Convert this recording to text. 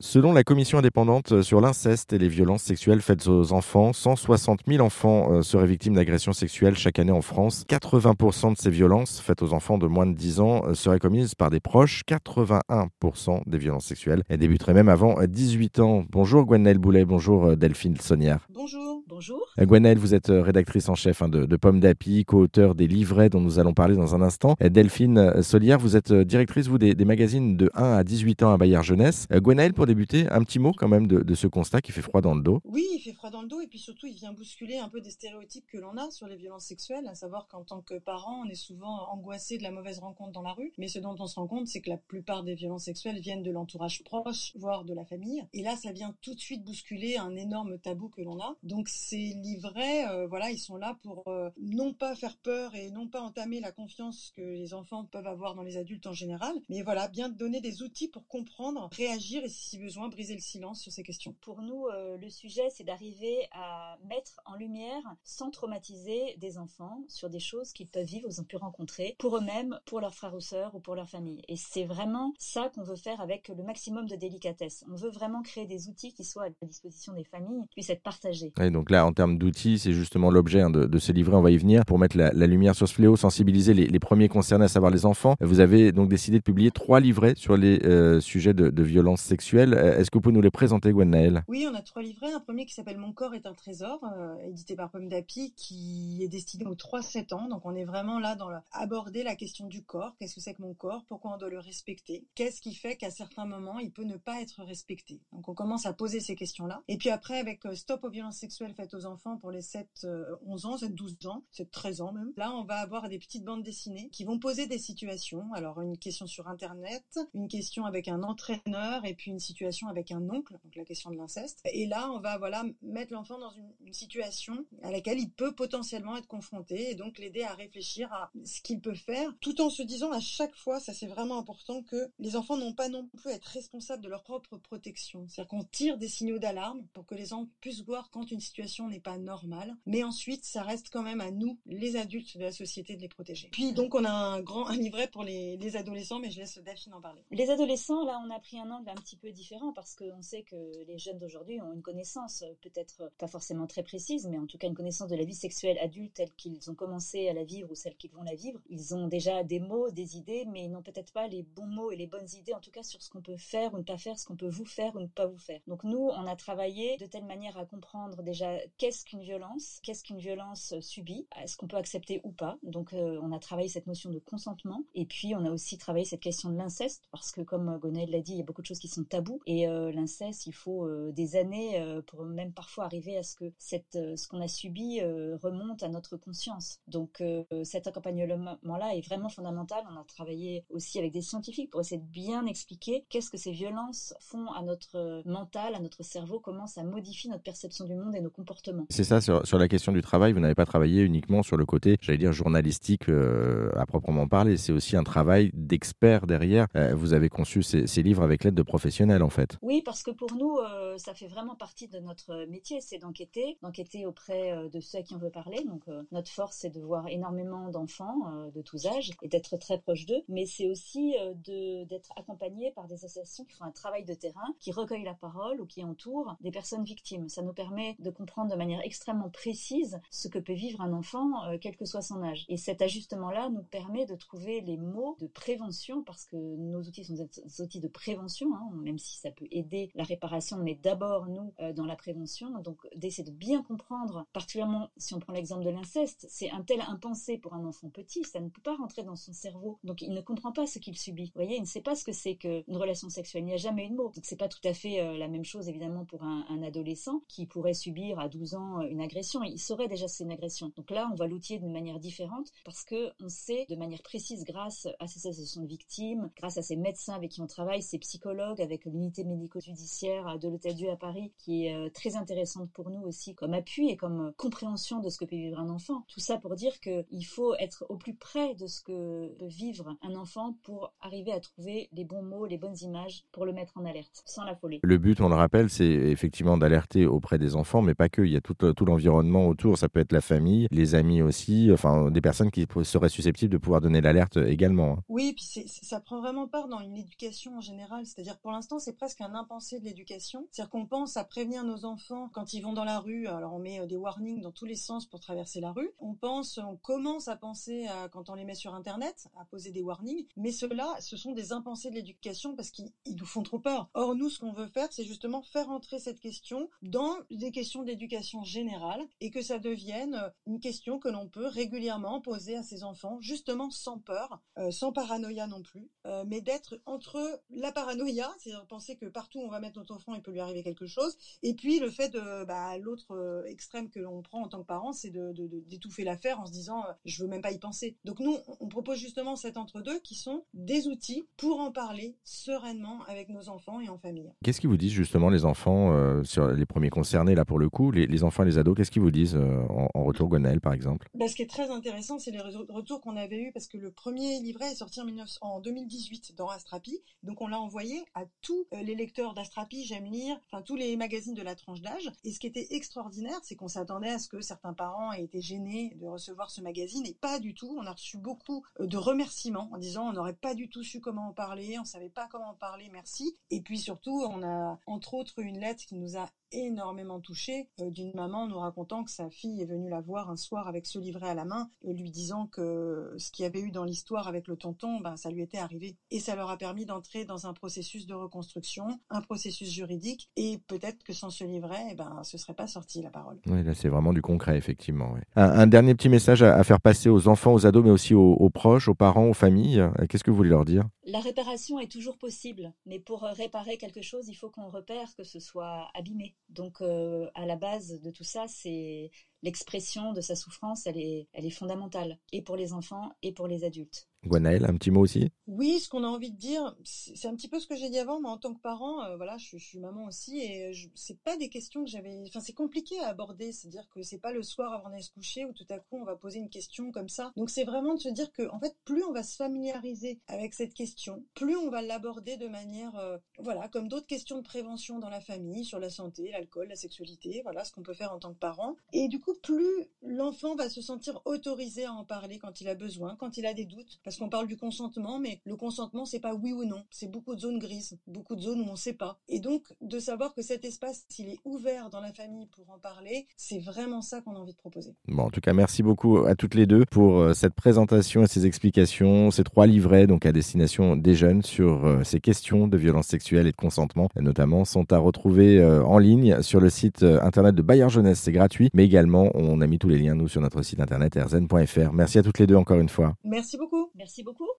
Selon la commission indépendante sur l'inceste et les violences sexuelles faites aux enfants, 160 000 enfants euh, seraient victimes d'agressions sexuelles chaque année en France. 80% de ces violences faites aux enfants de moins de 10 ans euh, seraient commises par des proches. 81% des violences sexuelles débuteraient même avant 18 ans. Bonjour Gwenaëlle Boulet, bonjour euh, Delphine Sonnière. Bonjour. Bonjour. Gwenaëlle, vous êtes rédactrice en chef hein, de, de Pomme d'Api, co-auteur des livrets dont nous allons parler dans un instant. Delphine Solière, vous êtes directrice vous des, des magazines de 1 à 18 ans à Bayard Jeunesse. Gwenaëlle, pour débuter, un petit mot quand même de, ce constat qui fait froid dans le dos. Oui, il fait froid dans le dos et puis surtout il vient bousculer un peu des stéréotypes que l'on a sur les violences sexuelles, à savoir qu'en tant que parent, on est souvent angoissé de la mauvaise rencontre dans la rue, mais ce dont on se rend compte, c'est que la plupart des violences sexuelles viennent de l'entourage proche, voire de la famille. Et là, ça vient tout de suite bousculer un énorme tabou que l'on a. Donc ces livrets, euh, voilà, ils sont là pour euh, non pas faire peur et non pas entamer la confiance que les enfants peuvent avoir dans les adultes en général, mais voilà, bien donner des outils pour comprendre, réagir et si besoin briser le silence sur ces questions. Pour nous, euh, le sujet, c'est d'arriver à mettre en lumière, sans traumatiser des enfants, sur des choses qu'ils peuvent vivre, ils ont pu rencontrer, pour eux-mêmes, pour leurs frères ou sœurs ou pour leur famille. Et c'est vraiment ça qu'on veut faire avec le maximum de délicatesse. On veut vraiment créer des outils qui soient à la disposition des familles, qui puissent être partagés. Et donc là, en termes d'outils, c'est justement l'objet hein, de, ce livret, on va y venir, pour mettre la, lumière sur ce fléau, sensibiliser les, premiers concernés, à savoir les enfants. Vous avez donc décidé de publier trois livrets sur les euh, sujets de, de violences sexuelles. Est-ce que vous pouvez nous les présenter, Gwenaëlle Oui, on a trois livrets. Un premier qui s'appelle Mon corps est un trésor, euh, édité par Pomme d'Api, qui est destiné aux 3-7 ans. Donc on est vraiment là dans aborder la question du corps. Qu'est-ce que c'est que mon corps? Pourquoi on doit le respecter? Qu'est-ce qui fait qu'à certains moments, il peut ne pas être respecté? Donc on commence à poser ces questions-là. Et puis après, avec euh, Stop aux violences sexuelles faites aux enfants pour les 7-11 euh, ans, 7-12 ans, 7-13 ans même. Là, on va avoir des petites bandes dessinées qui vont poser des situations. Alors une question sur Internet, une question avec un entraîneur et puis une situation avec un oncle, donc la question de l'inceste. Et là, on va voilà mettre l'enfant dans une, situation à laquelle il peut potentiellement être confronté et donc l'aider à réfléchir à ce qu'il peut faire, tout en se disant à chaque fois, ça c'est vraiment important, que les enfants n'ont pas non plus à être responsables de leur propre protection. C'est-à-dire qu'on tire des signaux d'alarme pour que les enfants puissent voir quand une situation n'est pas normale, mais ensuite ça reste quand même à nous, les adultes de la société, de les protéger. Puis donc on a un grand un livret pour les, les adolescents, mais je laisse Daphine en parler. Les adolescents, là on a pris un angle un petit peu différent parce qu'on sait que les jeunes d'aujourd'hui ont une connaissance, peut-être pas forcément très précise, mais en tout cas une connaissance de la vie sexuelle adulte telle qu'ils ont commencé à la vivre ou celle qu'ils vont la vivre. Ils ont déjà des mots, des idées, mais ils n'ont peut-être pas les bons mots et les bonnes idées, en tout cas sur ce qu'on peut faire ou ne pas faire, ce qu'on peut vous faire ou ne pas vous faire. Donc nous, on a travaillé de telle manière à comprendre déjà qu'est-ce qu'une violence, qu'est-ce qu'une violence subie, est-ce qu'on peut accepter ou pas? Donc euh, on a travaillé cette notion de consentement, et puis on a aussi travaillé cette question de l'inceste, parce que comme Gonel l'a dit, il y a beaucoup de choses qui sont tabous, et euh, l'inceste, il faut euh, des années euh, pour même parfois arriver à ce que ce qu'on a subi remonte à notre conscience. Donc cet accompagnement-là est vraiment fondamental. On a travaillé aussi avec des scientifiques pour essayer de bien expliquer qu'est-ce que ces violences font à notre mental, à notre cerveau, comment ça modifie notre perception du monde et nos comportements. C'est ça, sur, sur, la question du travail, vous n'avez pas travaillé uniquement sur le côté, j'allais dire, journalistique à proprement parler. C'est aussi un travail d'expert derrière. vous avez conçu ces, ces livres avec l'aide de professionnels, en fait. Oui, parce que pour nous, euh, ça fait vraiment partie de notre métier, c'est d'enquêter, d'enquêter auprès euh, de ceux à qui on veut parler. Donc euh, notre force, c'est de voir énormément d'enfants de tous âges et d'être très proche d'eux, mais c'est aussi d'être accompagné par des associations qui font un travail de terrain, qui recueillent la parole ou qui entourent des personnes victimes. Ça nous permet de comprendre de manière extrêmement précise ce que peut vivre un enfant, quel que soit son âge. Et cet ajustement-là nous permet de trouver les mots de prévention, parce que nos outils sont des outils de prévention, hein, même si ça peut aider la réparation, mais d'abord nous euh, dans la prévention. Donc d'essayer de bien comprendre, particulièrement si on prend l'exemple de l'inceste, c'est un tel impensé pour un enfant petit, ça ne peut pas rentrer dans son cerveau. Donc il ne comprend pas ce qu'il subit. Vous voyez, il ne sait pas ce que c'est qu'une relation sexuelle. Il n'y a jamais eu de mot. Donc c'est pas tout à fait euh, la même chose évidemment pour un, adolescent qui pourrait subir à 12 ans euh, une agression. Il saurait déjà c'est une agression. Donc là, on va l'outiller d'une manière différente parce que on sait de manière précise grâce à ces associations de victimes, grâce à ces médecins avec qui on travaille, ces psychologues avec l'unité médico-judiciaire de l'Hôtel Dieu à Paris, qui est euh, très intéressante pour nous aussi comme appui et comme euh, compréhension de ce que peut vivre un enfant. Tout ça pour dire qu'il faut être au plus près de ce que peut vivre un enfant pour arriver à trouver les bons mots, les bonnes images pour le mettre en alerte, sans l'affoler. Le but, on le rappelle, c'est effectivement d'alerter auprès des enfants, mais pas pas que, il y a tout, tout l'environnement autour. Ça peut être la famille, les amis aussi, enfin des personnes qui seraient susceptibles de pouvoir donner l'alerte également. Hein. Oui, puis ça prend vraiment part dans une éducation en général. C'est-à-dire pour l'instant, c'est presque un impensé de l'éducation. C'est-à-dire qu'on pense à prévenir nos enfants quand ils vont dans la rue. Alors on met des warnings dans tous les sens pour traverser la rue. On pense, on commence à penser quand on les met sur Internet, à poser des warnings. Mais ceux-là, ce sont des impensés de l'éducation parce qu'ils nous font trop peur. Or, nous, ce qu'on veut faire, c'est justement faire entrer cette question dans des questions d'éducation générale et que ça devienne une question que l'on peut régulièrement poser à ses enfants, justement sans peur, euh, sans paranoïa non plus, euh, mais d'être entre la paranoïa, c'est-à-dire penser que partout on va mettre notre enfant, il peut lui arriver quelque chose, et puis le fait de bah, l'autre euh, extrême que l'on prend en tant que parent, c'est d'étouffer l'affaire en se disant je veux même pas y penser. Donc nous, on propose justement cet entre-deux qui sont des outils pour en parler sereinement avec nos enfants et en famille. Qu'est-ce qu'ils vous disent justement les enfants sur les premiers concernés là pour le coup, les, enfants les ados, qu'est-ce qu'ils vous disent en, retour Gonel par exemple? Bah, Ce qui est très intéressant, c'est les retours qu'on avait eus parce que le premier livret est sorti en, en 2018 dans Astrapi, donc on l'a envoyé à tous les lecteurs d'Astrapi, J'aime lire, enfin tous les magazines de la tranche d'âge. Et ce qui était extraordinaire, c'est qu'on s'attendait à ce que certains parents aient été gênés de recevoir ce magazine, et pas du tout. On a reçu beaucoup de remerciements en disant on n'aurait pas du tout su comment en parler, on savait pas comment en parler, merci. Et puis surtout, on a entre autres une lettre qui nous a énormément touchée euh, d'une maman nous racontant que sa fille est venue la voir un soir avec ce livret à la main, lui disant que ce qu'il y avait eu dans l'histoire avec le tonton, ben, ça lui était arrivé. Et ça leur a permis d'entrer dans un processus de reconstruction, un processus juridique, et peut-être que sans ce livret, eh ben, ce serait pas sorti la parole. Oui, là c'est vraiment du concret, effectivement. Un, dernier petit message à, faire passer aux enfants, aux ados, mais aussi aux, proches, aux parents, aux familles. Qu'est-ce que vous voulez leur dire? La réparation est toujours possible, mais pour réparer quelque chose, il faut qu'on repère que ce soit abîmé. Donc, euh, à la base de tout ça, c'est l'expression de sa souffrance, elle est, elle est fondamentale, et pour les enfants et pour les adultes. Gwenaël, un petit mot aussi? Oui, ce qu'on a envie de dire, c'est un petit peu ce que j'ai dit avant, mais en tant que parent, euh, voilà, je, suis maman aussi, et c'est pas des questions que j'avais. Enfin, c'est compliqué à aborder, c'est-à-dire que c'est pas le soir avant d'aller se coucher où tout à coup on va poser une question comme ça. Donc c'est vraiment de se dire que, en fait, plus on va se familiariser avec cette question, plus on va l'aborder de manière, euh, voilà, comme d'autres questions de prévention dans la famille, sur la santé, l'alcool, la sexualité, voilà, ce qu'on peut faire en tant que parent. Et du coup, plus l'enfant va se sentir autorisé à en parler quand il a besoin, quand il a des doutes, parce qu'on parle du consentement, mais le consentement, c'est pas oui ou non, c'est beaucoup de zones grises, beaucoup de zones où on sait pas. Et donc, de savoir que cet espace, s'il est ouvert dans la famille pour en parler, c'est vraiment ça qu'on a envie de proposer. Bon, en tout cas, merci beaucoup à toutes les deux pour euh, cette présentation et ces explications, ces trois livrets, donc à destination des jeunes sur euh, ces questions de violence sexuelle et de consentement, notamment, sont à retrouver euh, en ligne sur le site internet de Bayard Jeunesse. C'est gratuit, mais également, on a mis tous les liens, nous, sur notre site internet rzn.fr. Merci à toutes les deux encore une fois. Merci beaucoup. Merci beaucoup.